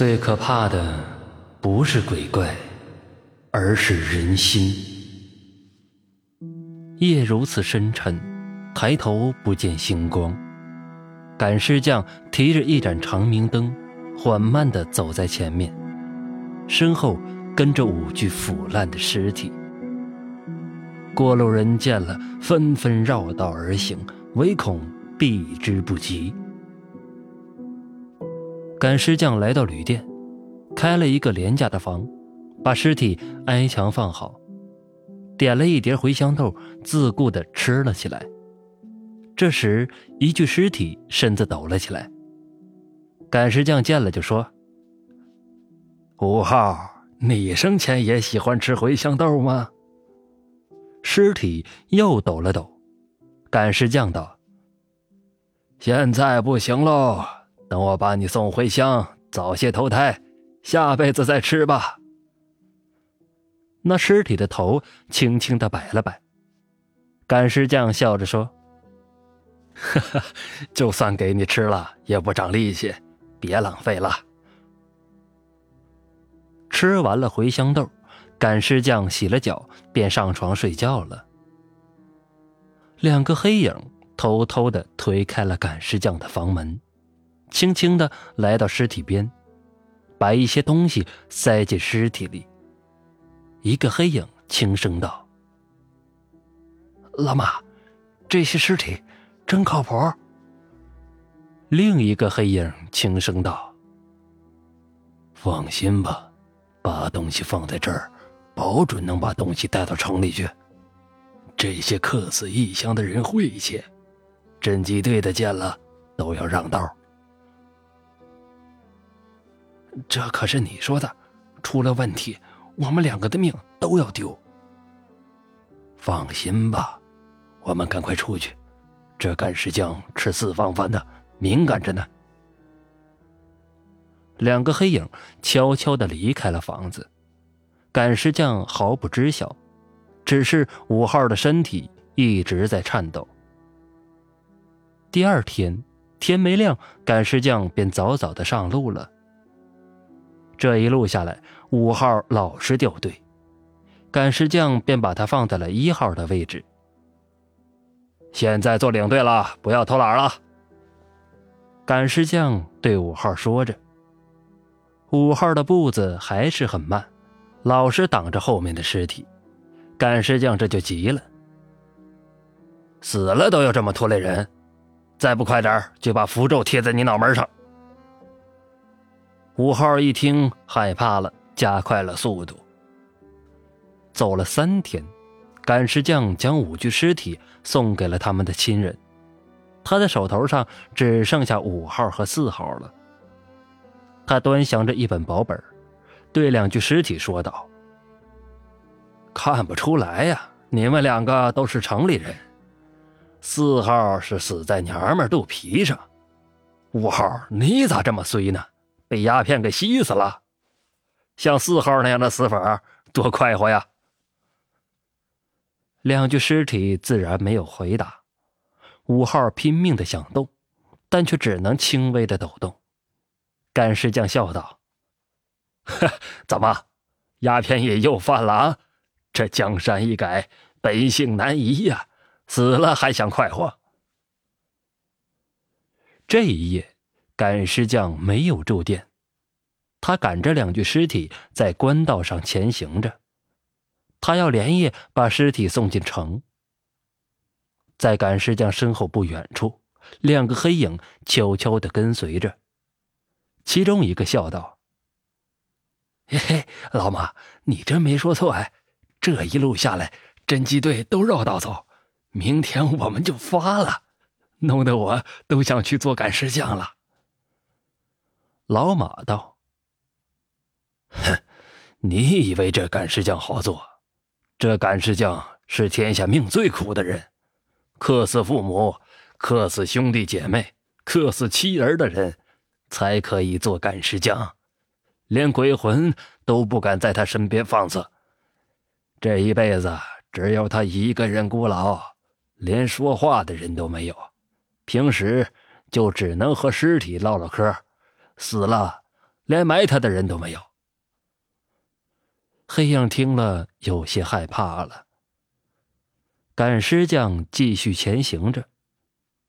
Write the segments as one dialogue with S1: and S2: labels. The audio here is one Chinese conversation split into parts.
S1: 最可怕的不是鬼怪，而是人心。夜如此深沉，抬头不见星光。赶尸匠提着一盏长明灯，缓慢地走在前面，身后跟着五具腐烂的尸体。过路人见了，纷纷绕道而行，唯恐避之不及。赶尸匠来到旅店，开了一个廉价的房，把尸体挨墙放好，点了一碟茴香豆，自顾地吃了起来。这时，一具尸体身子抖了起来。赶尸匠见了就说：“
S2: 五号，你生前也喜欢吃茴香豆吗？”
S1: 尸体又抖了抖。赶尸匠道：“
S2: 现在不行喽。”等我把你送回乡，早些投胎，下辈子再吃吧。
S1: 那尸体的头轻轻的摆了摆，赶尸匠笑着说：“
S2: 哈哈，就算给你吃了，也不长力气，别浪费了。”
S1: 吃完了茴香豆，赶尸匠洗了脚，便上床睡觉了。两个黑影偷偷的推开了赶尸匠的房门。轻轻的来到尸体边，把一些东西塞进尸体里。一个黑影轻声道：“
S3: 老马，这些尸体真靠谱。”
S1: 另一个黑影轻声道：“
S4: 放心吧，把东西放在这儿，保准能把东西带到城里去。这些客死异乡的人晦气，侦缉队的见了都要让道。”
S3: 这可是你说的，出了问题，我们两个的命都要丢。
S4: 放心吧，我们赶快出去。这赶尸匠吃四方饭的，敏感着呢。
S1: 两个黑影悄悄的离开了房子，赶尸匠毫不知晓，只是五号的身体一直在颤抖。第二天天没亮，赶尸匠便早早的上路了。这一路下来，五号老是掉队，赶尸匠便把他放在了一号的位置。
S2: 现在做领队了，不要偷懒了。
S1: 赶尸匠对五号说着。五号的步子还是很慢，老是挡着后面的尸体。赶尸匠这就急了：
S2: 死了都要这么拖累人，再不快点就把符咒贴在你脑门上。
S1: 五号一听，害怕了，加快了速度。走了三天，赶尸匠将五具尸体送给了他们的亲人，他的手头上只剩下五号和四号了。他端详着一本薄本，对两具尸体说道：“
S2: 看不出来呀，你们两个都是城里人。四号是死在娘们肚皮上，五号你咋这么衰呢？”被鸦片给吸死了，像四号那样的死法多快活呀！
S1: 两具尸体自然没有回答。五号拼命的想动，但却只能轻微的抖动。干尸匠笑道：“
S2: 怎么，鸦片瘾又犯了啊？这江山易改，本性难移呀！死了还想快活？”
S1: 这一夜。赶尸匠没有住店，他赶着两具尸体在官道上前行着，他要连夜把尸体送进城。在赶尸匠身后不远处，两个黑影悄悄的跟随着，其中一个笑道：“
S3: 嘿嘿，老马，你真没说错哎，这一路下来，侦缉队都绕道走，明天我们就发了，弄得我都想去做赶尸匠了。”
S1: 老马道：“
S4: 哼，你以为这赶尸匠好做？这赶尸匠是天下命最苦的人，克死父母、克死兄弟姐妹、克死妻儿的人，才可以做赶尸匠，连鬼魂都不敢在他身边放肆。这一辈子只有他一个人孤老，连说话的人都没有，平时就只能和尸体唠唠嗑。”死了，
S2: 连埋他的人都没有。
S1: 黑影听了，有些害怕了。赶尸匠继续前行着，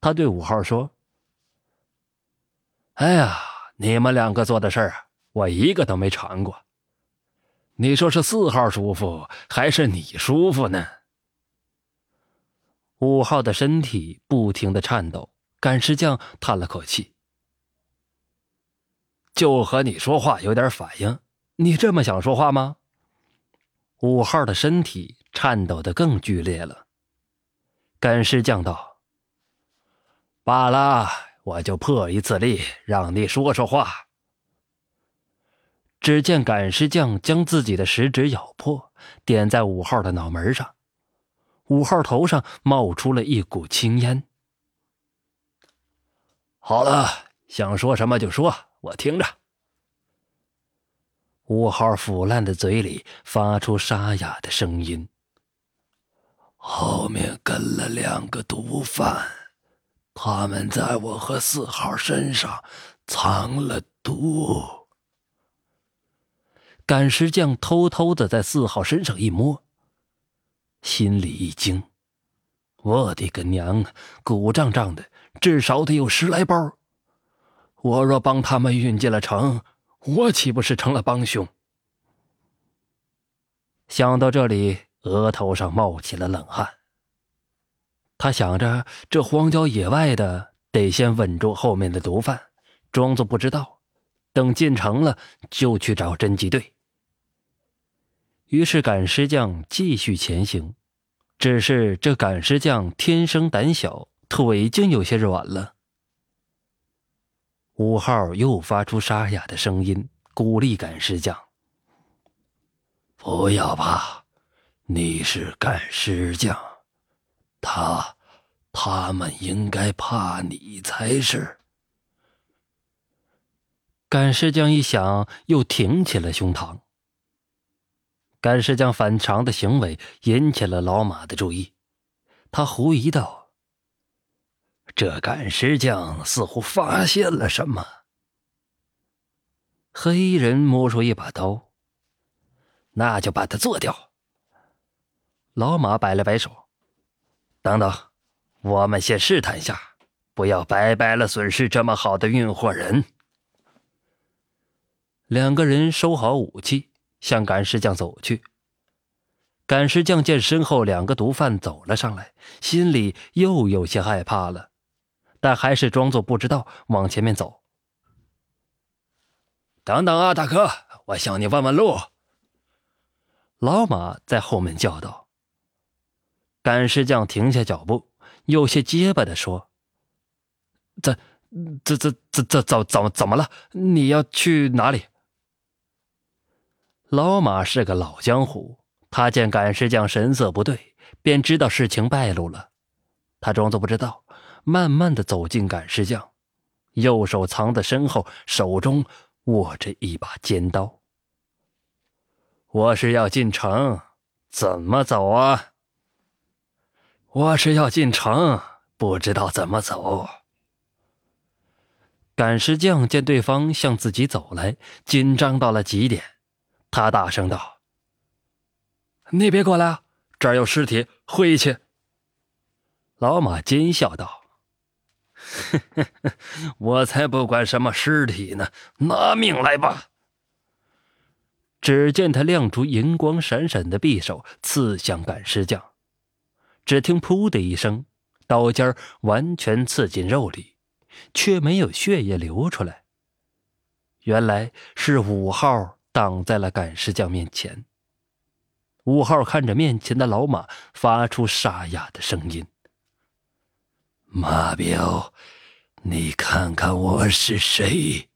S1: 他对五号说：“
S2: 哎呀，你们两个做的事儿，我一个都没尝过。你说是四号舒服，还是你舒服呢？”
S1: 五号的身体不停的颤抖，赶尸匠叹了口气：“
S2: 就和你说话有点反应，你这么想说话吗？”
S1: 五号的身体颤抖的更剧烈了。赶尸匠道：“
S2: 罢了，我就破一次例，让你说说话。”
S1: 只见赶尸匠将自己的食指咬破，点在五号的脑门上，五号头上冒出了一股青烟。
S2: 好了，想说什么就说，我听着。
S1: 五号腐烂的嘴里发出沙哑的声音：“
S3: 后面跟了两个毒贩，他们在我和四号身上藏了毒。”
S1: 赶尸匠偷偷的在四号身上一摸，心里一惊：“我的个娘啊，鼓胀胀的，至少得有十来包。我若帮他们运进了城。”我岂不是成了帮凶？想到这里，额头上冒起了冷汗。他想着，这荒郊野外的，得先稳住后面的毒贩，装作不知道，等进城了就去找侦缉队。于是，赶尸匠继续前行。只是这赶尸匠天生胆小，腿竟有些软了。五号又发出沙哑的声音，鼓励赶尸匠：“
S3: 不要怕，你是赶尸匠，他，他们应该怕你才是。”
S1: 赶尸匠一想，又挺起了胸膛。赶尸匠反常的行为引起了老马的注意，他狐疑道。
S2: 这赶尸匠似乎发现了什么。
S1: 黑衣人摸出一把刀，
S2: 那就把他做掉。
S1: 老马摆了摆手：“
S2: 等等，我们先试探一下，不要白白了损失这么好的运货人。”
S1: 两个人收好武器，向赶尸匠走去。赶尸匠见身后两个毒贩走了上来，心里又有些害怕了。但还是装作不知道，往前面走。
S2: 等等啊，大哥，我向你问问路。
S1: 老马在后面叫道。赶尸匠停下脚步，有些结巴的说：“怎、怎、怎、怎、怎、怎、怎、怎么了？你要去哪里？”老马是个老江湖，他见赶尸匠神色不对，便知道事情败露了。他装作不知道。慢慢的走进赶尸匠，右手藏在身后，手中握着一把尖刀。
S2: 我是要进城，怎么走啊？我是要进城，不知道怎么走。
S1: 赶尸匠见对方向自己走来，紧张到了极点，他大声道：“
S2: 你别过来，这儿有尸体，晦气。”
S1: 老马奸笑道。
S2: 呵呵呵我才不管什么尸体呢！拿命来吧！
S1: 只见他亮出银光闪闪的匕首，刺向赶尸匠。只听“噗”的一声，刀尖完全刺进肉里，却没有血液流出来。原来是五号挡在了赶尸匠面前。五号看着面前的老马，发出沙哑的声音。
S3: 马彪，你看看我是谁？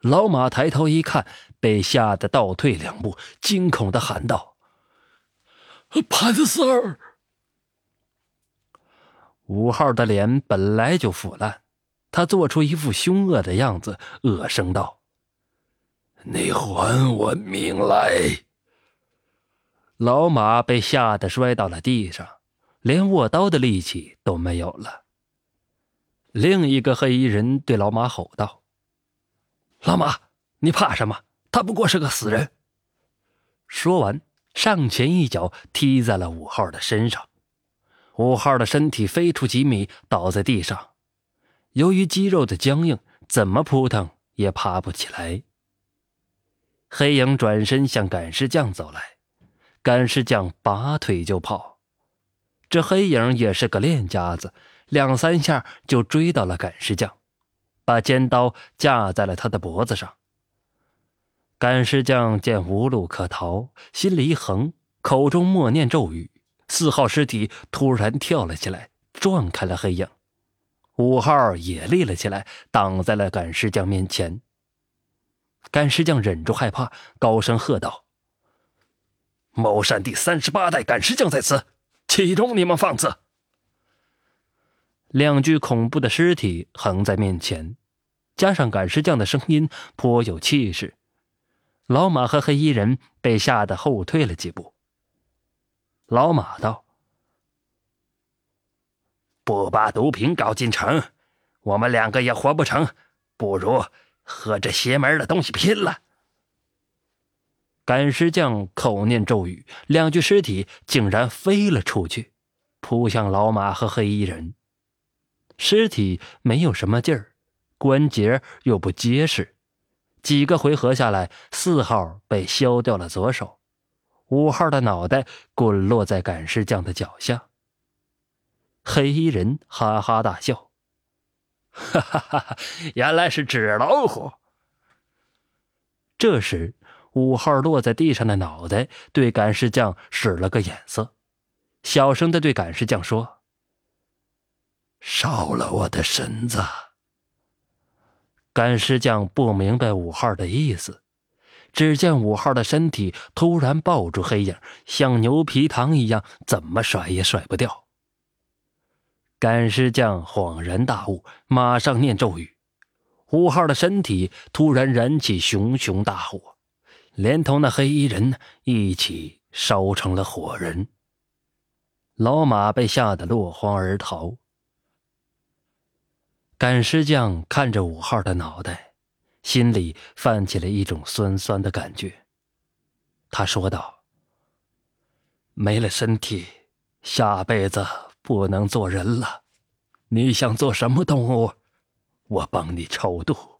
S1: 老马抬头一看，被吓得倒退两步，惊恐的喊道：“
S3: 潘四儿！”
S1: 五号的脸本来就腐烂，他做出一副凶恶的样子，恶声道：“
S3: 你还我命来！”
S1: 老马被吓得摔到了地上。连握刀的力气都没有了。另一个黑衣人对老马吼道：“
S3: 老马，你怕什么？他不过是个死人。
S1: 说完，上前一脚踢在了五号的身上，五号的身体飞出几米，倒在地上。由于肌肉的僵硬，怎么扑腾也爬不起来。黑影转身向赶尸匠走来，赶尸匠拔腿就跑。这黑影也是个练家子，两三下就追到了赶尸匠，把尖刀架在了他的脖子上。赶尸匠见无路可逃，心里一横，口中默念咒语，四号尸体突然跳了起来，撞开了黑影。五号也立了起来，挡在了赶尸匠面前。赶尸匠忍住害怕，高声喝道：“
S3: 茅山第三十八代赶尸匠在此，启容你们放肆！”
S1: 两具恐怖的尸体横在面前，加上赶尸匠的声音颇有气势，老马和黑衣人被吓得后退了几步。老马道：“
S3: 不把毒品搞进城，我们两个也活不成，不如……”和这邪门的东西拼了！
S1: 赶尸匠口念咒语，两具尸体竟然飞了出去，扑向老马和黑衣人。尸体没有什么劲儿，关节又不结实，几个回合下来，四号被削掉了左手，五号的脑袋滚落在赶尸匠的脚下。黑衣人哈哈大笑。
S3: 哈哈哈！哈原来是纸老虎。
S1: 这时，五号落在地上的脑袋对赶尸匠使了个眼色，小声的对赶尸匠说：“
S2: 烧了我的身子。”
S1: 赶尸匠不明白五号的意思，只见五号的身体突然抱住黑影，像牛皮糖一样，怎么甩也甩不掉。赶尸匠恍然大悟，马上念咒语。五号的身体突然燃起熊熊大火，连同那黑衣人一起烧成了火人。老马被吓得落荒而逃。赶尸匠看着五号的脑袋，心里泛起了一种酸酸的感觉。他说道：“没了身体，下辈子……”不能做人了，你想做什么动物？我帮你超度。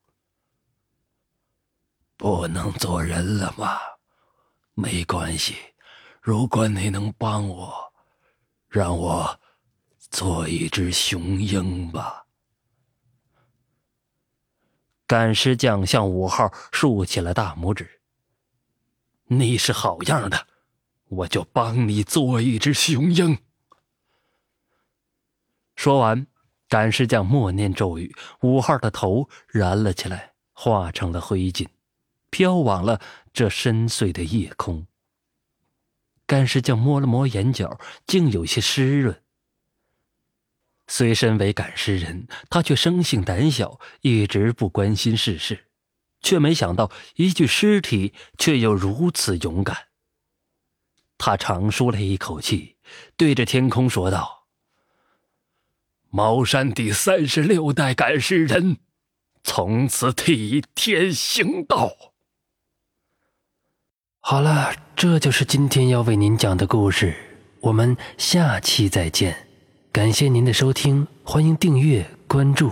S2: 不能做人了吗？没关系，如果你能帮我，让我做一只雄鹰吧。
S1: 赶尸匠向五号竖起了大拇指。你是好样的，我就帮你做一只雄鹰。说完，赶尸匠默念咒语，五号的头燃了起来，化成了灰烬，飘往了这深邃的夜空。赶尸匠摸了摸眼角，竟有些湿润。虽身为赶尸人，他却生性胆小，一直不关心世事，却没想到一具尸体却又如此勇敢。他长舒了一口气，对着天空说道。茅山第三十六代赶尸人，从此替天行道。好了，这就是今天要为您讲的故事，我们下期再见。感谢您的收听，欢迎订阅关注。